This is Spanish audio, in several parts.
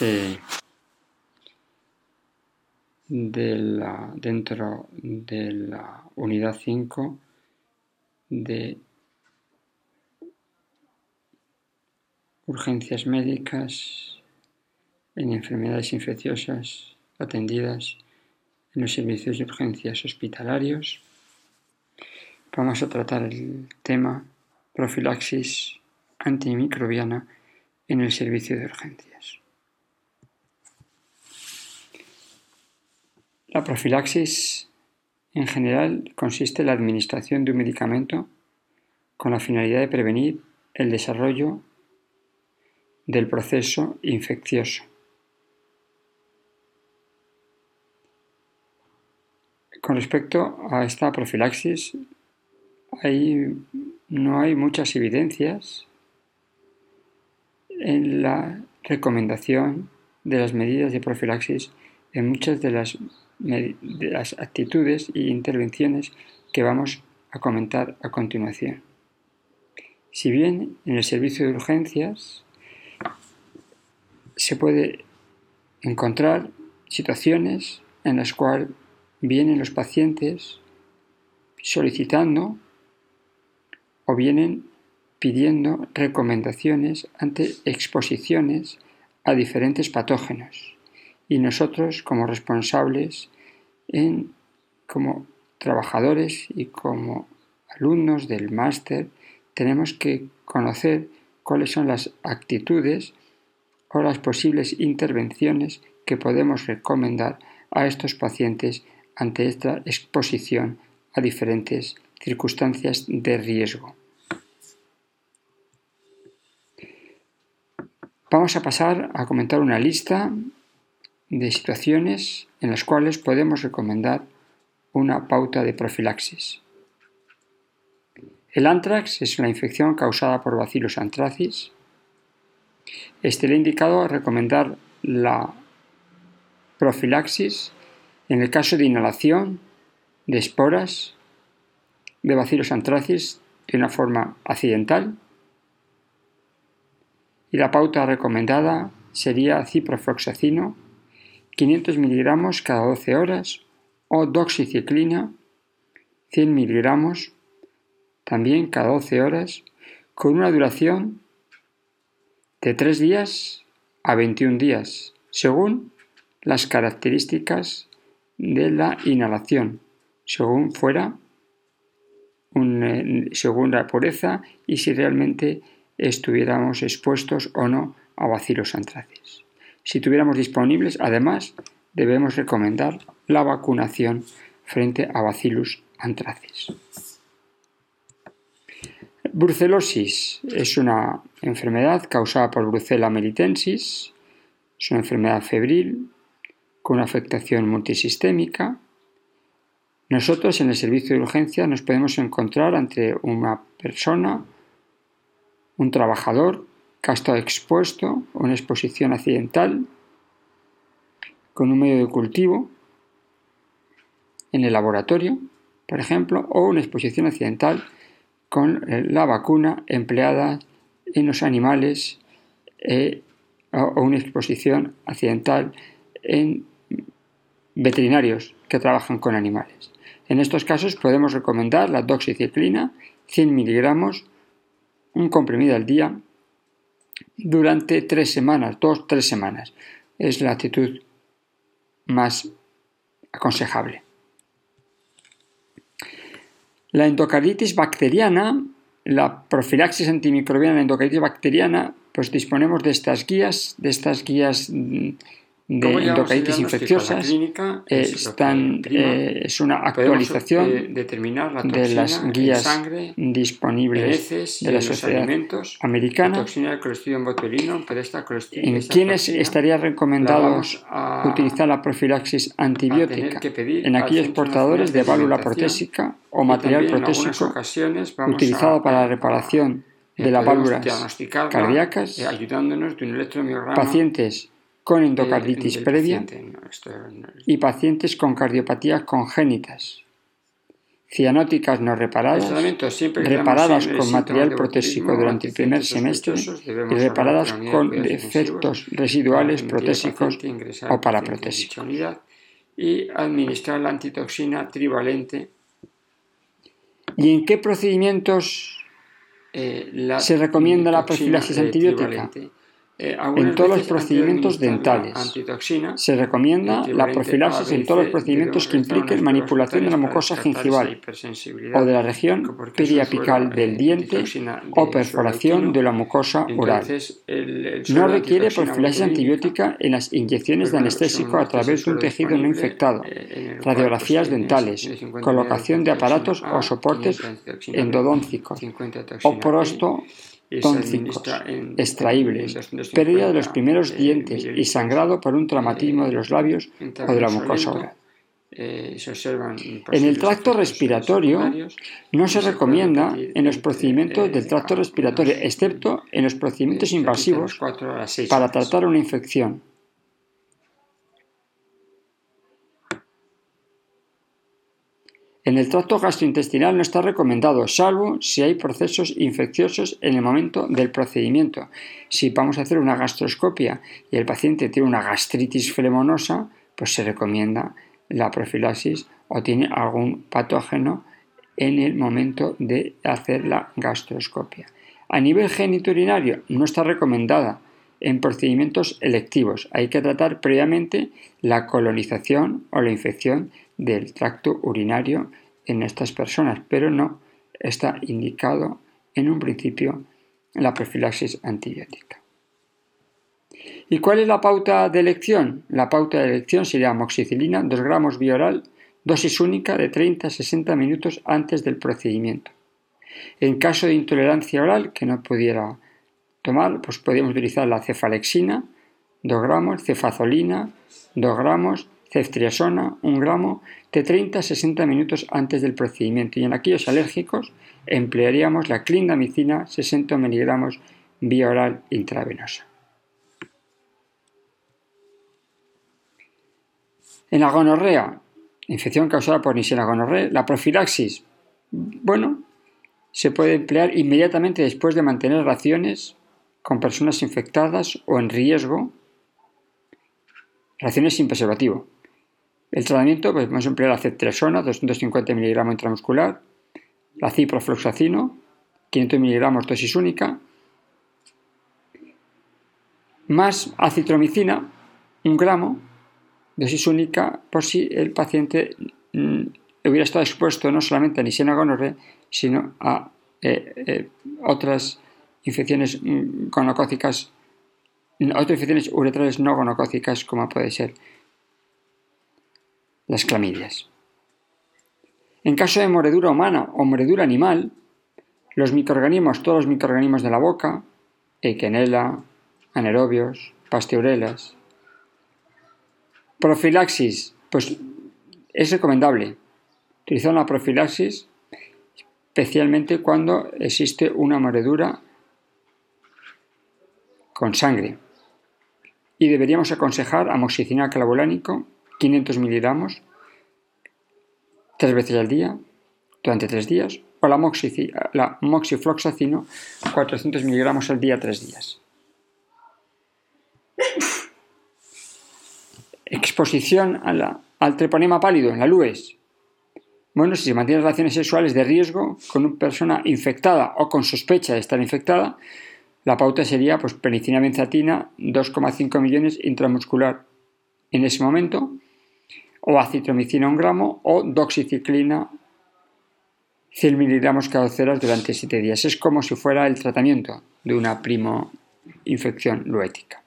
de, dentro de la unidad 5 de urgencias médicas en enfermedades infecciosas atendidas en los servicios de urgencias hospitalarios. Vamos a tratar el tema profilaxis antimicrobiana en el servicio de urgencias. La profilaxis en general consiste en la administración de un medicamento con la finalidad de prevenir el desarrollo del proceso infeccioso. Con respecto a esta profilaxis, no hay muchas evidencias en la recomendación de las medidas de profilaxis en muchas de las, de las actitudes e intervenciones que vamos a comentar a continuación. Si bien en el servicio de urgencias se puede encontrar situaciones en las cuales vienen los pacientes solicitando o vienen pidiendo recomendaciones ante exposiciones a diferentes patógenos y nosotros como responsables en, como trabajadores y como alumnos del máster tenemos que conocer cuáles son las actitudes o las posibles intervenciones que podemos recomendar a estos pacientes ante esta exposición a diferentes circunstancias de riesgo. Vamos a pasar a comentar una lista de situaciones en las cuales podemos recomendar una pauta de profilaxis. El antrax es una infección causada por bacillus anthracis. Este indicado a recomendar la profilaxis en el caso de inhalación de esporas de bacillus anthracis de una forma accidental y la pauta recomendada sería ciprofloxacino 500 miligramos cada 12 horas o doxiciclina 100 miligramos también cada 12 horas con una duración de 3 días a 21 días según las características de la inhalación según fuera eh, según la pureza y si realmente estuviéramos expuestos o no a bacilos antracis. Si tuviéramos disponibles, además, debemos recomendar la vacunación frente a bacillus anthracis. Brucelosis es una enfermedad causada por Brucella melitensis, es una enfermedad febril con una afectación multisistémica. Nosotros en el servicio de urgencia nos podemos encontrar ante una persona un trabajador que expuesto a una exposición accidental con un medio de cultivo en el laboratorio, por ejemplo, o una exposición accidental con eh, la vacuna empleada en los animales eh, o una exposición accidental en veterinarios que trabajan con animales. En estos casos podemos recomendar la doxiciclina 100 miligramos un comprimido al día durante tres semanas, dos, tres semanas. Es la actitud más aconsejable. La endocarditis bacteriana, la profilaxis antimicrobiana en endocarditis bacteriana, pues disponemos de estas guías, de estas guías mm, de endocarditis infecciosas están, eh, es una actualización eh, de las guías disponibles de la sociedad americana. En quienes estaría recomendado utilizar la profilaxis antibiótica en aquellos portadores de válvula protésica o material protésico utilizado para la reparación de las válvulas cardíacas, eh, pacientes con endocarditis previa y pacientes con cardiopatías congénitas cianóticas no reparadas, reparadas con material protésico durante el primer semestre y reparadas con defectos residuales protésicos o paraprotésicos. Y administrar la antitoxina trivalente. ¿Y en qué procedimientos eh, se recomienda la profilaxis antibiótica? Eh, en todos los procedimientos dentales. Se recomienda la profilaxis en todos los procedimientos que impliquen manipulación de la mucosa gingival o de la región periapical del diente o perforación de la mucosa oral. No requiere profilaxis antibiótica en las inyecciones de anestésico a través de un tejido no infectado, eh, radiografías dentales, colocación de aparatos o soportes endodóncicos o prosto tóncicos, extraíbles, pérdida de los primeros eh, dientes y sangrado por un traumatismo de los labios o de la mucosa oral. Eh, en el tracto respiratorio no se recomienda en los procedimientos del tracto respiratorio, excepto en los procedimientos invasivos para tratar una infección En el tracto gastrointestinal no está recomendado, salvo si hay procesos infecciosos en el momento del procedimiento. Si vamos a hacer una gastroscopia y el paciente tiene una gastritis flemonosa, pues se recomienda la profilaxis o tiene algún patógeno en el momento de hacer la gastroscopia. A nivel geniturinario no está recomendada en procedimientos electivos. Hay que tratar previamente la colonización o la infección del tracto urinario en estas personas, pero no está indicado en un principio la profilaxis antibiótica. ¿Y cuál es la pauta de elección? La pauta de elección sería amoxicilina 2 gramos vía oral, dosis única de 30 a 60 minutos antes del procedimiento. En caso de intolerancia oral que no pudiera tomar, pues podríamos utilizar la cefalexina 2 gramos, cefazolina 2 gramos, ceftriaxona 1 gramo de 30 a 60 minutos antes del procedimiento y en aquellos alérgicos emplearíamos la clindamicina 60 miligramos vía oral intravenosa. En la gonorrea, infección causada por Nisena gonorrea, la profilaxis, bueno, se puede emplear inmediatamente después de mantener raciones con personas infectadas o en riesgo, raciones sin preservativo. El tratamiento, pues vamos a emplear la cetresona, 250 mg intramuscular, la ciprofloxacino, 500 mg dosis única, más acitromicina, un gramo, dosis única, por si el paciente mm, hubiera estado expuesto no solamente a Nisena gonorrea, sino a eh, eh, otras infecciones mm, gonocócicas, otras infecciones uretrales no gonocócicas, como puede ser las clamidias. En caso de mordedura humana o mordedura animal, los microorganismos, todos los microorganismos de la boca, Equenella, anaerobios, pasteurelas. Profilaxis, pues es recomendable utilizar una profilaxis especialmente cuando existe una mordedura con sangre. Y deberíamos aconsejar amoxicilina clavulánico 500 miligramos tres veces al día durante tres días o la, moxifloxacino 400 miligramos al día tres días. Exposición al treponema pálido en la LUES. Bueno, si se mantienen relaciones sexuales de riesgo con una persona infectada o con sospecha de estar infectada, la pauta sería pues, penicina benzatina 2,5 millones intramuscular en ese momento o acitromicina un gramo o doxiciclina 100 miligramos cada horas durante 7 días. Es como si fuera el tratamiento de una primo infección luética.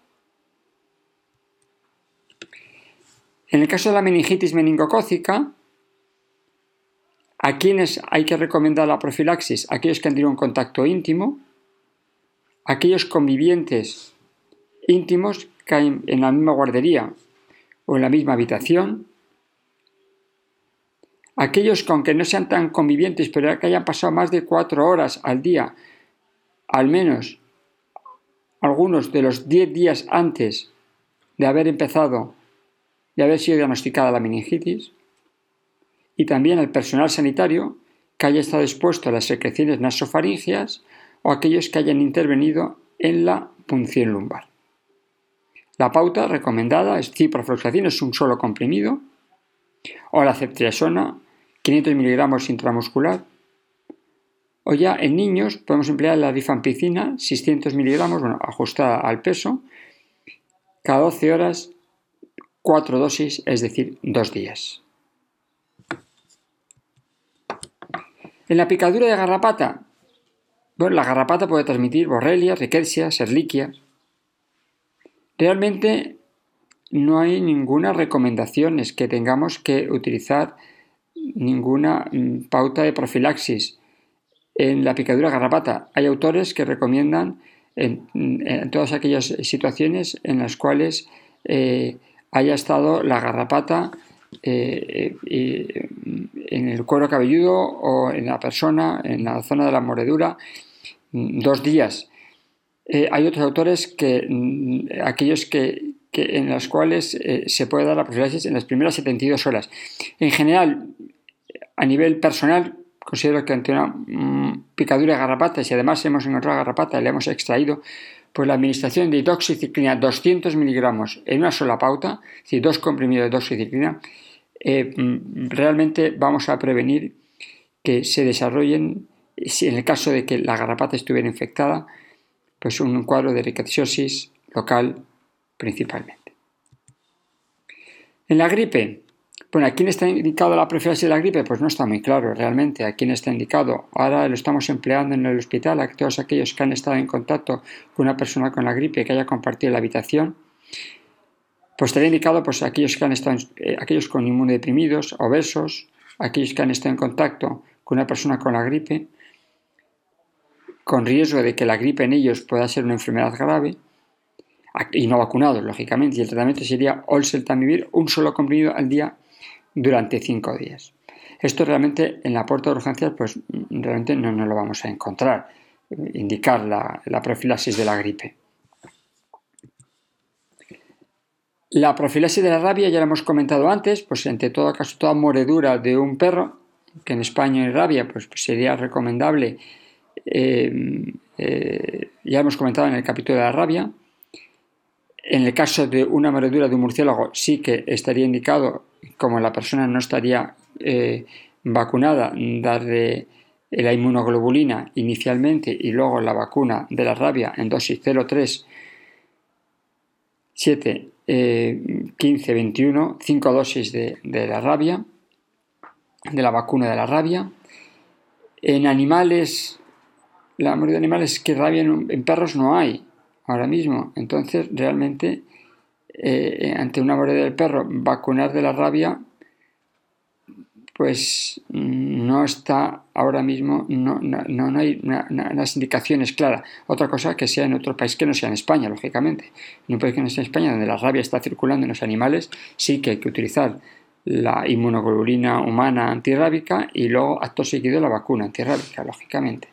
En el caso de la meningitis meningocócica, ¿a quiénes hay que recomendar la profilaxis? Aquellos que han tenido un contacto íntimo, aquellos convivientes íntimos que hay en la misma guardería o en la misma habitación, aquellos que aunque no sean tan convivientes, pero que hayan pasado más de cuatro horas al día, al menos algunos de los diez días antes de haber empezado, de haber sido diagnosticada la meningitis, y también al personal sanitario que haya estado expuesto a las secreciones nasofaringeas o aquellos que hayan intervenido en la punción lumbar. La pauta recomendada es ciprofloxacina, es un solo comprimido, o la ceftriaxona, 500 miligramos intramuscular, o ya en niños podemos emplear la rifampicina, 600 miligramos, bueno, ajustada al peso, cada 12 horas, 4 dosis, es decir, 2 días. En la picadura de garrapata, bueno, la garrapata puede transmitir borrelia, rickettsia, serliquia. Realmente no hay ninguna recomendación que tengamos que utilizar ninguna mm, pauta de profilaxis en la picadura garrapata. Hay autores que recomiendan en, todas aquellas situaciones en las cuales eh, haya estado la garrapata eh, eh, en el cuero cabelludo o en la persona, en la zona de la mordedura, mm, dos días. Hay otros autores que, mm, aquellos que, en los cuales se puede dar la profilaxis en las primeras 72 horas. En general, a nivel personal, considero que ante una mm, picadura de garrapata, si además hemos encontrado garrapata y le hemos extraído, pues la administración de doxiciclina 200 miligramos en una sola pauta, es decir, dos comprimidos de doxiciclina, eh, mm, realmente vamos a prevenir que se desarrollen, si en el caso de que la garrapata estuviera infectada, pues un cuadro de rickettsiosis local principalmente. En la gripe, bueno, ¿a quién está indicado la profilaxis de la gripe? Pues no está muy claro realmente a quién está indicado. Ahora lo estamos empleando en el hospital a todos aquellos que han estado en contacto con una persona con la gripe que haya compartido la habitación. Pues estaría indicado pues, aquellos, que han estado, eh, aquellos con inmunodeprimidos, obesos, aquellos que han estado en contacto con una persona con la gripe, con riesgo de que la gripe en ellos pueda ser una enfermedad grave, y no vacunados, lógicamente, y el tratamiento sería Olseltamivir, un solo comprimido al día durante cinco días. Esto realmente en la puerta de urgencias pues realmente no, no lo vamos a encontrar, indicar la, la profilaxis de la gripe. La profilaxis de la rabia ya la hemos comentado antes, pues entre todo caso toda moredura de un perro, que en España hay rabia, pues, sería recomendable, eh, eh, ya hemos comentado en el capítulo de la rabia. En el caso de una mordedura de un murciélago sí que estaría indicado como la persona no estaría eh, vacunada, darle la inmunoglobulina inicialmente y luego la vacuna de la rabia en dosis 0,3, 7, 15, 21, 5 dosis de, la rabia, de la vacuna de la rabia. En animales, la mayoría de animales que rabian en perros no hay ahora mismo. Entonces, realmente eh, ante una mordida del perro, vacunar de la rabia, pues no está ahora mismo, no, no, hay unas indicaciones claras. Otra cosa que sea en otro país que no sea en España, lógicamente. En un país que no sea en España, donde la rabia está circulando en los animales, sí que hay que utilizar la inmunoglobulina humana antirrábica y luego acto seguido la vacuna antirrábica, lógicamente.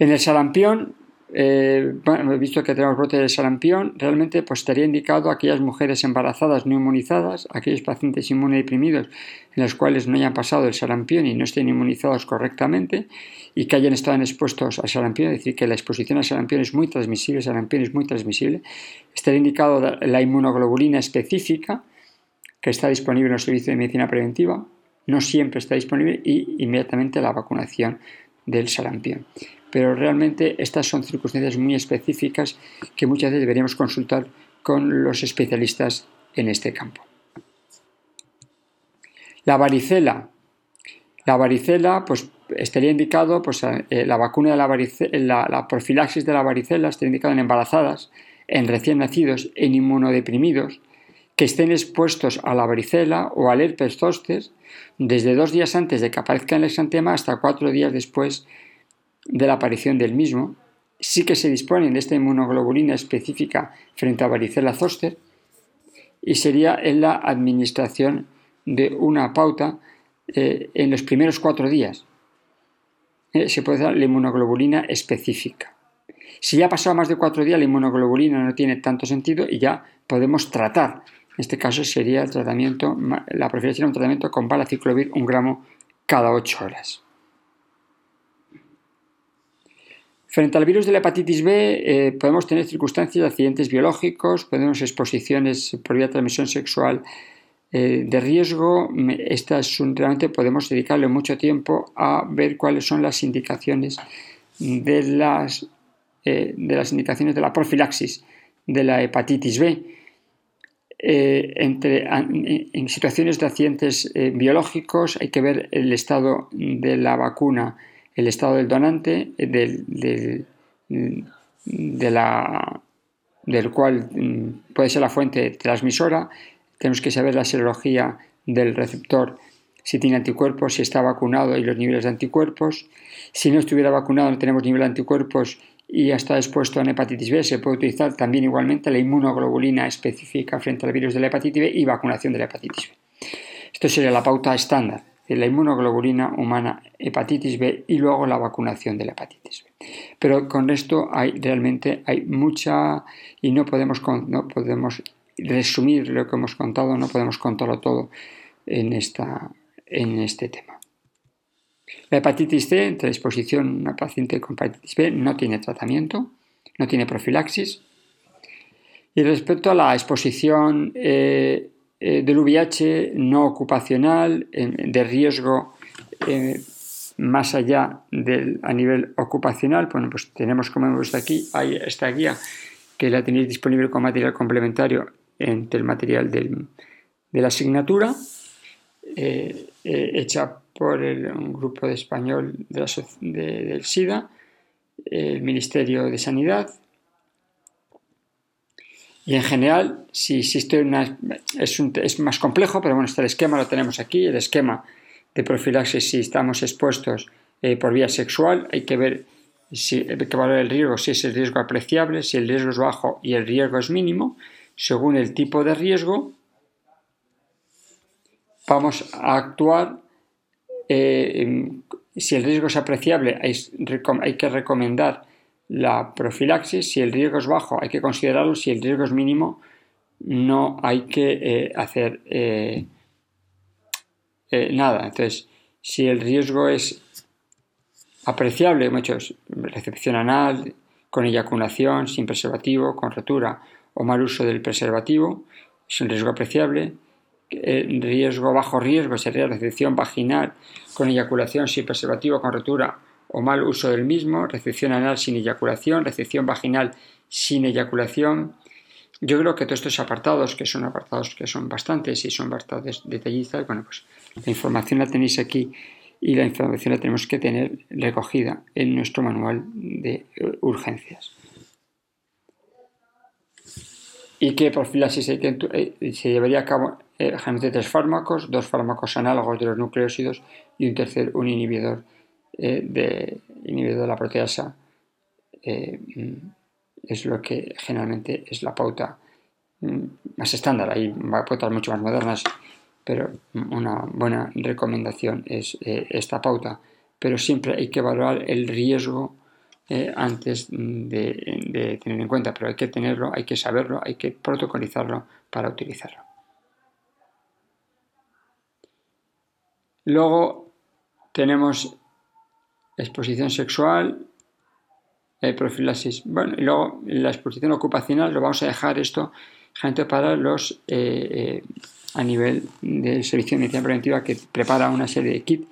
En el sarampión eh, visto que tenemos brote de sarampión, realmente pues estaría indicado a aquellas mujeres embarazadas no inmunizadas, aquellos pacientes inmunodeprimidos en los cuales no hayan pasado el sarampión y no estén inmunizados correctamente y que hayan estado expuestos al sarampión, es decir, que la exposición al sarampión es muy transmisible, el sarampión es muy transmisible, estaría indicado la inmunoglobulina específica que está disponible en los servicios de medicina preventiva, no siempre está disponible y inmediatamente la vacunación del sarampión pero realmente estas son circunstancias muy específicas que muchas veces deberíamos consultar con los especialistas en este campo. La varicela. La varicela, pues estaría indicado, pues eh, la vacuna de la varicela, la, profilaxis de la varicela estaría indicada en embarazadas, en recién nacidos, en inmunodeprimidos, que estén expuestos a la varicela o al herpes zoster desde dos días antes de que aparezca el exantema hasta cuatro días después de la aparición del mismo, sí que se disponen de esta inmunoglobulina específica frente a varicela zoster y sería en la administración de una pauta eh, en los primeros cuatro días. Eh, se puede dar la inmunoglobulina específica. Si ya ha pasado más de cuatro días, la inmunoglobulina no tiene tanto sentido y ya podemos tratar En este caso sería el tratamiento, la profilaxis sería un tratamiento con valaciclovir un gramo cada 8 horas. Frente al virus de la hepatitis B eh, podemos tener circunstancias de accidentes biológicos, podemos exposiciones por vía de transmisión sexual eh, de riesgo. Estas realmente podemos dedicarle mucho tiempo a ver cuáles son las indicaciones de las, eh, de las indicaciones de la profilaxis de la hepatitis B. entre, en, situaciones de accidentes biológicos hay que ver el estado de la vacuna el estado del donante, del, de la, del cual mm, puede ser la fuente transmisora. Tenemos que saber la serología del receptor, si tiene anticuerpos, si está vacunado y los niveles de anticuerpos. Si no estuviera vacunado, no tenemos nivel de anticuerpos y está expuesto a una hepatitis B, se puede utilizar también igualmente la inmunoglobulina específica frente al virus de la hepatitis B y vacunación de la hepatitis B. Esto sería la pauta estándar la inmunoglobulina humana hepatitis B y luego la vacunación de la hepatitis B. Pero con esto hay realmente hay mucha y no podemos, no podemos resumir lo que hemos contado, no podemos contarlo todo en, esta, en este tema. La hepatitis C, entre exposición a una paciente con hepatitis B, no tiene tratamiento, no tiene profilaxis. Y respecto a la exposición eh, eh, del VIH no ocupacional, de riesgo eh, más allá del, a nivel ocupacional, bueno, pues tenemos como hemos visto aquí, hay esta guía que la tenéis disponible como material complementario entre el material de la asignatura, eh, hecha por un grupo de español del SIDA, el Ministerio de Sanidad, y en general, si existe una... Es, más complejo, pero bueno, este esquema lo tenemos aquí, el esquema de profilaxis si estamos expuestos eh, por vía sexual, hay que ver si hay que valorar el riesgo, si es el riesgo apreciable, si el riesgo es bajo y el riesgo es mínimo. Según el tipo de riesgo, vamos a actuar. Eh, si el riesgo es apreciable, hay que recomendar la profilaxis, si el riesgo es bajo hay que considerarlo, si el riesgo es mínimo no hay que eh, hacer eh, eh, nada. Entonces, si el riesgo es apreciable, muchos recepción anal, con eyaculación, sin preservativo, con rotura o mal uso del preservativo, es un riesgo apreciable. Riesgo bajo riesgo sería recepción vaginal con eyaculación sin preservativo, con rotura o mal uso del mismo, recepción anal sin eyaculación, recepción vaginal sin eyaculación. Yo creo que todos estos apartados, que son apartados que son bastantes y son bastante detallistas, bueno, pues la información la tenéis aquí y la información la tenemos que tener recogida en nuestro manual de urgencias. ¿Y qué profilaxis eh, se llevaría a cabo? Eh, generalmente tres fármacos, dos fármacos análogos de los nucleósidos y un tercer, un inhibidor eh, de inhibidor de la proteasa eh, es lo que generalmente es la pauta mm, más estándar. Hay pautas mucho más modernas, pero una buena recomendación es eh, esta pauta. Pero siempre hay que valorar el riesgo antes de, de, tener en cuenta, pero hay que tenerlo, hay que saberlo, hay que protocolizarlo para utilizarlo. Luego tenemos exposición sexual, eh, profilaxis. Bueno, y luego la exposición ocupacional lo vamos a dejar esto gente para los eh, eh, a nivel del servicio de medicina preventiva que prepara una serie de kits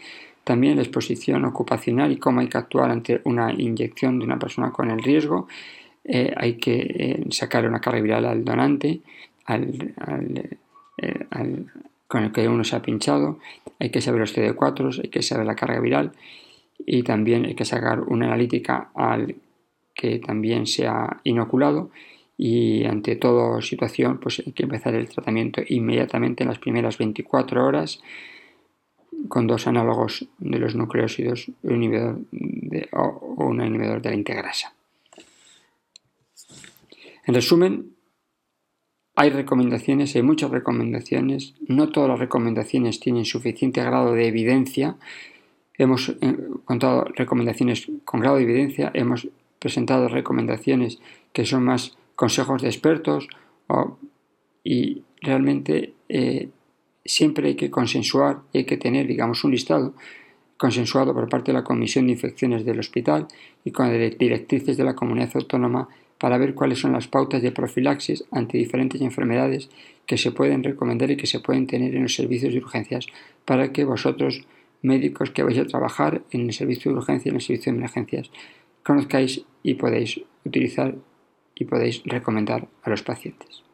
también la exposición ocupacional y cómo hay que actuar ante una inyección de una persona con el riesgo. hay que sacar una carga viral al donante, al, con el que uno se ha pinchado. Hay que saber los CD4, hay que saber la carga viral y también hay que sacar una analítica al que también se ha inoculado y ante toda situación pues hay que empezar el tratamiento inmediatamente en las primeras 24 horas con dos análogos de los nucleósidos un inhibidor de, o un inhibidor de la integrasa. En resumen, hay recomendaciones, hay muchas recomendaciones, no todas las recomendaciones tienen suficiente grado de evidencia Hemos eh, contado recomendaciones con grado de evidencia, hemos presentado recomendaciones que son más consejos de expertos y realmente eh, siempre hay que consensuar, hay que tener, digamos, un listado consensuado por parte de la Comisión de Infecciones del hospital y con directrices de la comunidad autónoma para ver cuáles son las pautas de profilaxis ante diferentes enfermedades que se pueden recomendar y que se pueden tener en los servicios de urgencias para que vosotros, médicos que vais a trabajar en el servicio de urgencia y en el servicio de emergencias, conozcáis y podéis utilizar y podéis recomendar a los pacientes.